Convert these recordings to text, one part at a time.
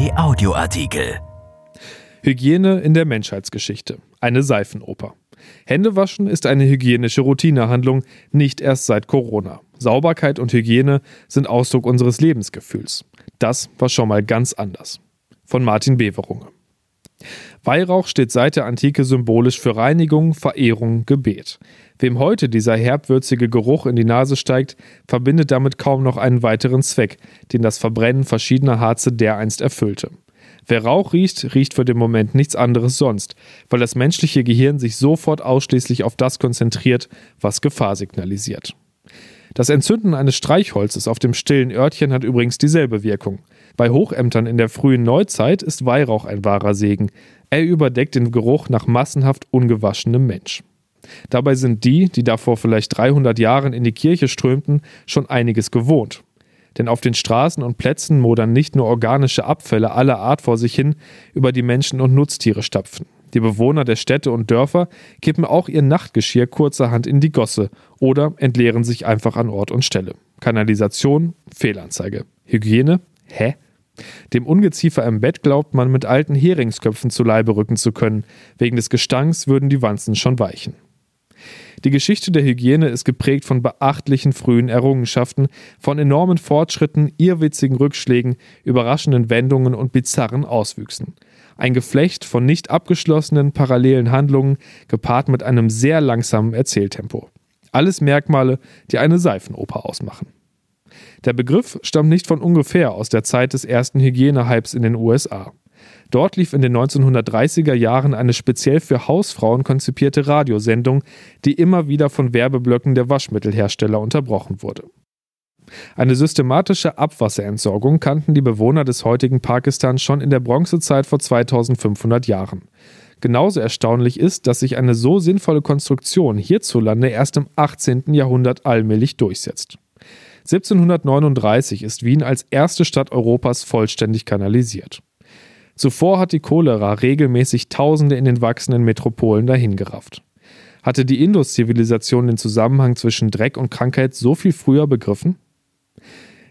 Kai Audioartikel. Hygiene in der Menschheitsgeschichte. Eine Seifenoper. Händewaschen ist eine hygienische Routinehandlung, nicht erst seit Corona. Sauberkeit und Hygiene sind Ausdruck unseres Lebensgefühls. Das war schon mal ganz anders. Von Martin Beverunge. Weihrauch steht seit der Antike symbolisch für Reinigung, Verehrung, Gebet. Wem heute dieser herbwürzige Geruch in die Nase steigt, verbindet damit kaum noch einen weiteren Zweck, den das Verbrennen verschiedener Harze dereinst erfüllte. Wer Rauch riecht, riecht für den Moment nichts anderes sonst, weil das menschliche Gehirn sich sofort ausschließlich auf das konzentriert, was Gefahr signalisiert. Das Entzünden eines Streichholzes auf dem stillen Örtchen hat übrigens dieselbe Wirkung. Bei Hochämtern in der frühen Neuzeit ist Weihrauch ein wahrer Segen. Er überdeckt den Geruch nach massenhaft ungewaschenem Mensch. Dabei sind die, die davor vielleicht 300 Jahren in die Kirche strömten, schon einiges gewohnt. Denn auf den Straßen und Plätzen modern nicht nur organische Abfälle aller Art vor sich hin, über die Menschen und Nutztiere stapfen. Die Bewohner der Städte und Dörfer kippen auch ihr Nachtgeschirr kurzerhand in die Gosse oder entleeren sich einfach an Ort und Stelle. Kanalisation, Fehlanzeige. Hygiene? Hä? Dem Ungeziefer im Bett glaubt man, mit alten Heringsköpfen zu Leibe rücken zu können. Wegen des Gestanks würden die Wanzen schon weichen. Die Geschichte der Hygiene ist geprägt von beachtlichen frühen Errungenschaften, von enormen Fortschritten, irrwitzigen Rückschlägen, überraschenden Wendungen und bizarren Auswüchsen. Ein Geflecht von nicht abgeschlossenen parallelen Handlungen, gepaart mit einem sehr langsamen Erzähltempo. Alles Merkmale, die eine Seifenoper ausmachen. Der Begriff stammt nicht von ungefähr aus der Zeit des ersten Hygienehypes in den USA. Dort lief in den 1930er Jahren eine speziell für Hausfrauen konzipierte Radiosendung, die immer wieder von Werbeblöcken der Waschmittelhersteller unterbrochen wurde. Eine systematische Abwasserentsorgung kannten die Bewohner des heutigen Pakistan schon in der Bronzezeit vor 2500 Jahren. Genauso erstaunlich ist, dass sich eine so sinnvolle Konstruktion hierzulande erst im 18. Jahrhundert allmählich durchsetzt. 1739 ist Wien als erste Stadt Europas vollständig kanalisiert. Zuvor hat die Cholera regelmäßig Tausende in den wachsenden Metropolen dahingerafft. Hatte die Indus-Zivilisation den Zusammenhang zwischen Dreck und Krankheit so viel früher begriffen?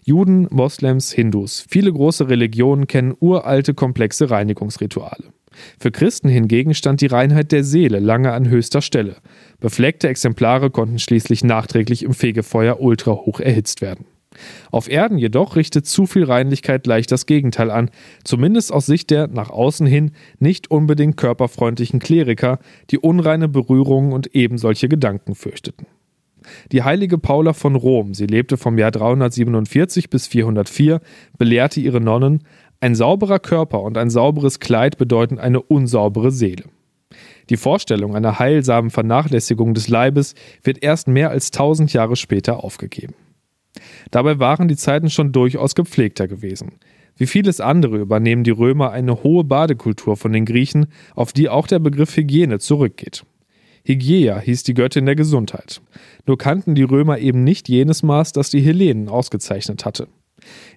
Juden, Moslems, Hindus, viele große Religionen kennen uralte, komplexe Reinigungsrituale. Für Christen hingegen stand die Reinheit der Seele lange an höchster Stelle. Befleckte Exemplare konnten schließlich nachträglich im Fegefeuer ultrahoch erhitzt werden. Auf Erden jedoch richtet zu viel Reinlichkeit leicht das Gegenteil an, zumindest aus Sicht der nach außen hin nicht unbedingt körperfreundlichen Kleriker, die unreine Berührungen und ebensolche Gedanken fürchteten. Die heilige Paula von Rom, sie lebte vom Jahr 347 bis 404, belehrte ihre Nonnen, ein sauberer Körper und ein sauberes Kleid bedeuten eine unsaubere Seele. Die Vorstellung einer heilsamen Vernachlässigung des Leibes wird erst mehr als tausend Jahre später aufgegeben. Dabei waren die Zeiten schon durchaus gepflegter gewesen. Wie vieles andere übernehmen die Römer eine hohe Badekultur von den Griechen, auf die auch der Begriff Hygiene zurückgeht. Hygieia hieß die Göttin der Gesundheit. Nur kannten die Römer eben nicht jenes Maß, das die Hellenen ausgezeichnet hatte.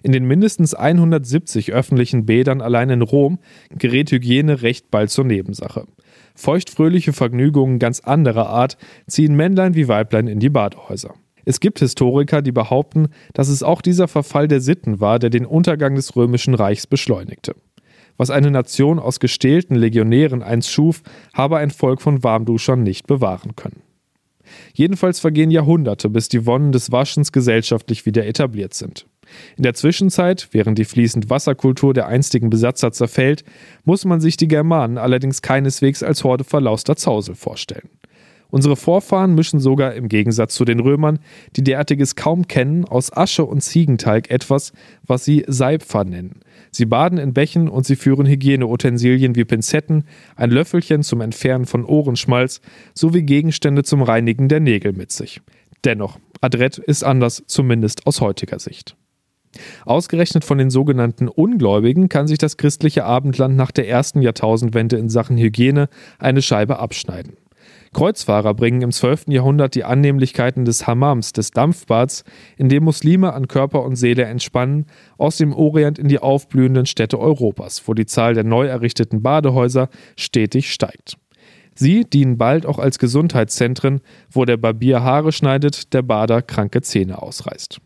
In den mindestens 170 öffentlichen Bädern allein in Rom gerät Hygiene recht bald zur Nebensache. Feuchtfröhliche Vergnügungen ganz anderer Art ziehen Männlein wie Weiblein in die Badehäuser. Es gibt Historiker, die behaupten, dass es auch dieser Verfall der Sitten war, der den Untergang des römischen Reichs beschleunigte. Was eine Nation aus gestählten Legionären einst schuf, habe ein Volk von Warmduschern nicht bewahren können. Jedenfalls vergehen Jahrhunderte, bis die Wonnen des Waschens gesellschaftlich wieder etabliert sind. In der Zwischenzeit, während die fließend Wasserkultur der einstigen Besatzer zerfällt, muss man sich die Germanen allerdings keineswegs als Horde verlauster Zausel vorstellen. Unsere Vorfahren mischen sogar im Gegensatz zu den Römern, die derartiges kaum kennen, aus Asche und Ziegenteig etwas, was sie Seipfer nennen. Sie baden in Bächen und sie führen Hygieneutensilien wie Pinzetten, ein Löffelchen zum Entfernen von Ohrenschmalz sowie Gegenstände zum Reinigen der Nägel mit sich. Dennoch, Adrett ist anders, zumindest aus heutiger Sicht. Ausgerechnet von den sogenannten Ungläubigen kann sich das christliche Abendland nach der ersten Jahrtausendwende in Sachen Hygiene eine Scheibe abschneiden. Kreuzfahrer bringen im 12. Jahrhundert die Annehmlichkeiten des Hammams, des Dampfbads, in dem Muslime an Körper und Seele entspannen, aus dem Orient in die aufblühenden Städte Europas, wo die Zahl der neu errichteten Badehäuser stetig steigt. Sie dienen bald auch als Gesundheitszentren, wo der Barbier Haare schneidet, der Bader kranke Zähne ausreißt.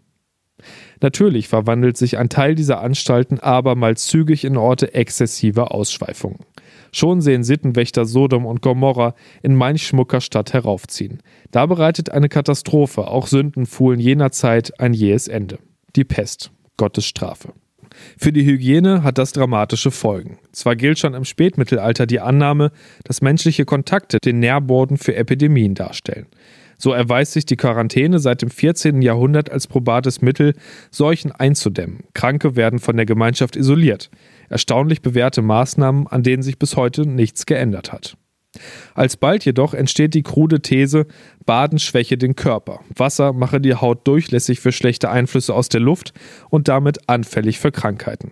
Natürlich verwandelt sich ein Teil dieser Anstalten abermals zügig in Orte exzessiver Ausschweifungen. Schon sehen Sittenwächter Sodom und Gomorra in manch schmucker Stadt heraufziehen. Da bereitet eine Katastrophe auch Sündenfuhlen jener Zeit ein jähes Ende. Die Pest, Gottes Strafe. Für die Hygiene hat das dramatische Folgen. Zwar gilt schon im Spätmittelalter die Annahme, dass menschliche Kontakte den Nährboden für Epidemien darstellen. So erweist sich die Quarantäne seit dem 14. Jahrhundert als probates Mittel, Seuchen einzudämmen. Kranke werden von der Gemeinschaft isoliert. Erstaunlich bewährte Maßnahmen, an denen sich bis heute nichts geändert hat. Alsbald jedoch entsteht die krude These, Baden schwäche den Körper, Wasser mache die Haut durchlässig für schlechte Einflüsse aus der Luft und damit anfällig für Krankheiten.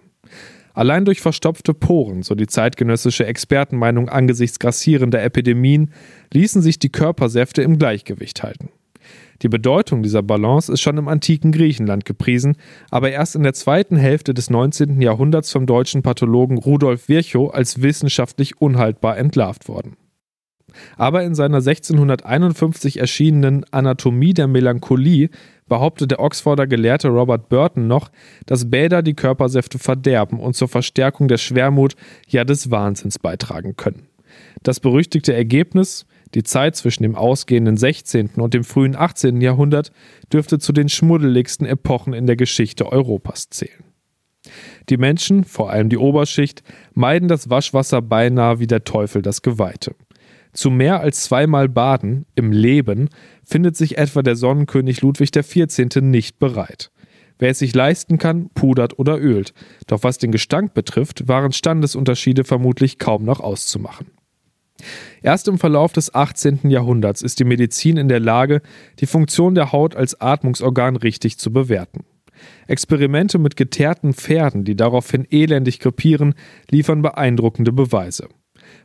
Allein durch verstopfte Poren, so die zeitgenössische Expertenmeinung angesichts grassierender Epidemien, ließen sich die Körpersäfte im Gleichgewicht halten. Die Bedeutung dieser Balance ist schon im antiken Griechenland gepriesen, aber erst in der zweiten Hälfte des 19. Jahrhunderts vom deutschen Pathologen Rudolf Virchow als wissenschaftlich unhaltbar entlarvt worden aber in seiner 1651 erschienenen Anatomie der Melancholie behauptet der Oxforder Gelehrte Robert Burton noch, dass Bäder die Körpersäfte verderben und zur Verstärkung der Schwermut, ja des Wahnsinns beitragen können. Das berüchtigte Ergebnis, die Zeit zwischen dem ausgehenden 16. und dem frühen 18. Jahrhundert, dürfte zu den schmuddeligsten Epochen in der Geschichte Europas zählen. Die Menschen, vor allem die Oberschicht, meiden das Waschwasser beinahe wie der Teufel das Geweihte. Zu mehr als zweimal Baden im Leben findet sich etwa der Sonnenkönig Ludwig XIV. nicht bereit. Wer es sich leisten kann, pudert oder ölt. Doch was den Gestank betrifft, waren Standesunterschiede vermutlich kaum noch auszumachen. Erst im Verlauf des 18. Jahrhunderts ist die Medizin in der Lage, die Funktion der Haut als Atmungsorgan richtig zu bewerten. Experimente mit geteerten Pferden, die daraufhin elendig krepieren, liefern beeindruckende Beweise.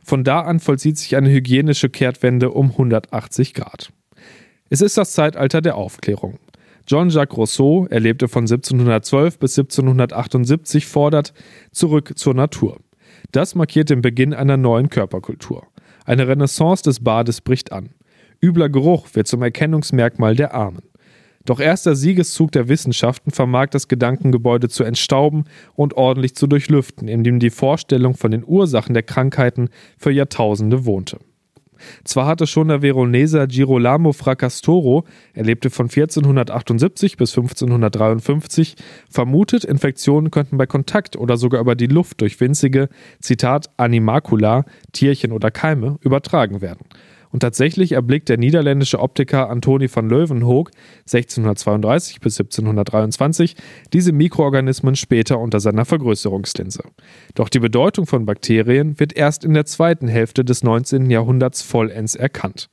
Von da an vollzieht sich eine hygienische Kehrtwende um 180 Grad. Es ist das Zeitalter der Aufklärung. Jean-Jacques Rousseau, er lebte von 1712 bis 1778, fordert zurück zur Natur. Das markiert den Beginn einer neuen Körperkultur. Eine Renaissance des Bades bricht an. Übler Geruch wird zum Erkennungsmerkmal der Armen. Doch erst der Siegeszug der Wissenschaften vermag das Gedankengebäude zu entstauben und ordentlich zu durchlüften, in dem die Vorstellung von den Ursachen der Krankheiten für Jahrtausende wohnte. Zwar hatte schon der Veroneser Girolamo Fracastoro, er lebte von 1478 bis 1553, vermutet, Infektionen könnten bei Kontakt oder sogar über die Luft durch winzige, Zitat, Animacula, Tierchen oder Keime übertragen werden und tatsächlich erblickt der niederländische Optiker Antoni van Leeuwenhoek 1632 bis 1723 diese Mikroorganismen später unter seiner Vergrößerungslinse. Doch die Bedeutung von Bakterien wird erst in der zweiten Hälfte des 19. Jahrhunderts vollends erkannt.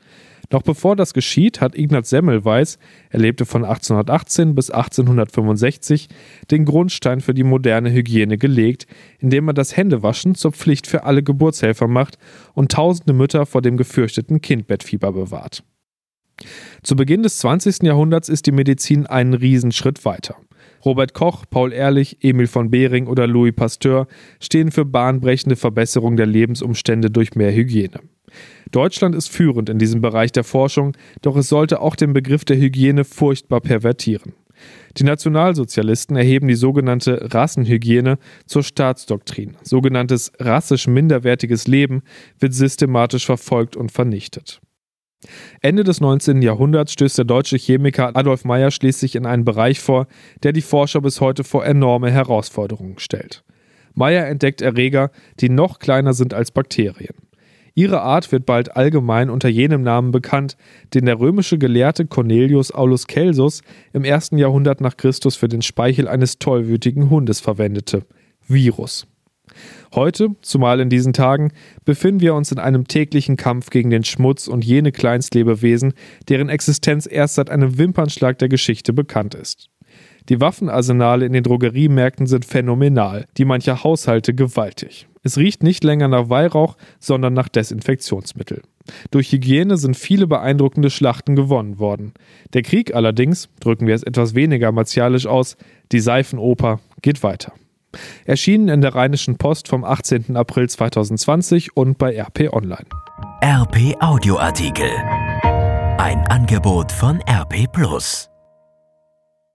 Noch bevor das geschieht, hat Ignaz Semmelweis, er lebte von 1818 bis 1865, den Grundstein für die moderne Hygiene gelegt, indem er das Händewaschen zur Pflicht für alle Geburtshelfer macht und tausende Mütter vor dem gefürchteten Kindbettfieber bewahrt. Zu Beginn des 20. Jahrhunderts ist die Medizin einen Riesenschritt weiter. Robert Koch, Paul Ehrlich, Emil von Behring oder Louis Pasteur stehen für bahnbrechende Verbesserung der Lebensumstände durch mehr Hygiene. Deutschland ist führend in diesem Bereich der Forschung, doch es sollte auch den Begriff der Hygiene furchtbar pervertieren. Die Nationalsozialisten erheben die sogenannte Rassenhygiene zur Staatsdoktrin. Sogenanntes rassisch minderwertiges Leben wird systematisch verfolgt und vernichtet. Ende des 19. Jahrhunderts stößt der deutsche Chemiker Adolf Meyer schließlich in einen Bereich vor, der die Forscher bis heute vor enorme Herausforderungen stellt. Meyer entdeckt Erreger, die noch kleiner sind als Bakterien. Ihre Art wird bald allgemein unter jenem Namen bekannt, den der römische Gelehrte Cornelius Aulus Celsus im ersten Jahrhundert nach Christus für den Speichel eines tollwütigen Hundes verwendete: Virus. Heute, zumal in diesen Tagen, befinden wir uns in einem täglichen Kampf gegen den Schmutz und jene Kleinstlebewesen, deren Existenz erst seit einem Wimpernschlag der Geschichte bekannt ist. Die Waffenarsenale in den Drogeriemärkten sind phänomenal, die mancher Haushalte gewaltig. Es riecht nicht länger nach Weihrauch, sondern nach Desinfektionsmittel. Durch Hygiene sind viele beeindruckende Schlachten gewonnen worden. Der Krieg allerdings, drücken wir es etwas weniger martialisch aus, die Seifenoper geht weiter. Erschienen in der Rheinischen Post vom 18. April 2020 und bei RP Online. RP Audioartikel. Ein Angebot von RP Plus.